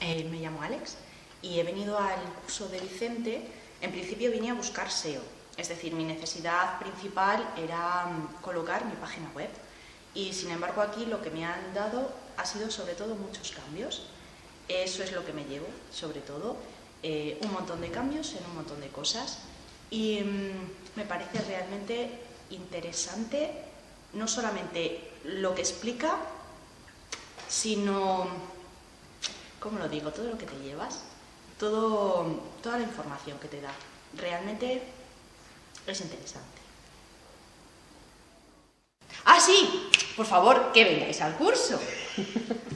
Eh, me llamo Alex y he venido al curso de Vicente. En principio vine a buscar SEO, es decir, mi necesidad principal era mm, colocar mi página web. Y sin embargo aquí lo que me han dado ha sido sobre todo muchos cambios. Eso es lo que me llevo, sobre todo. Eh, un montón de cambios en un montón de cosas. Y mm, me parece realmente interesante no solamente lo que explica, sino, ¿cómo lo digo? Todo lo que te llevas, todo, toda la información que te da. Realmente es interesante. Ah, sí, por favor, que vengáis al curso.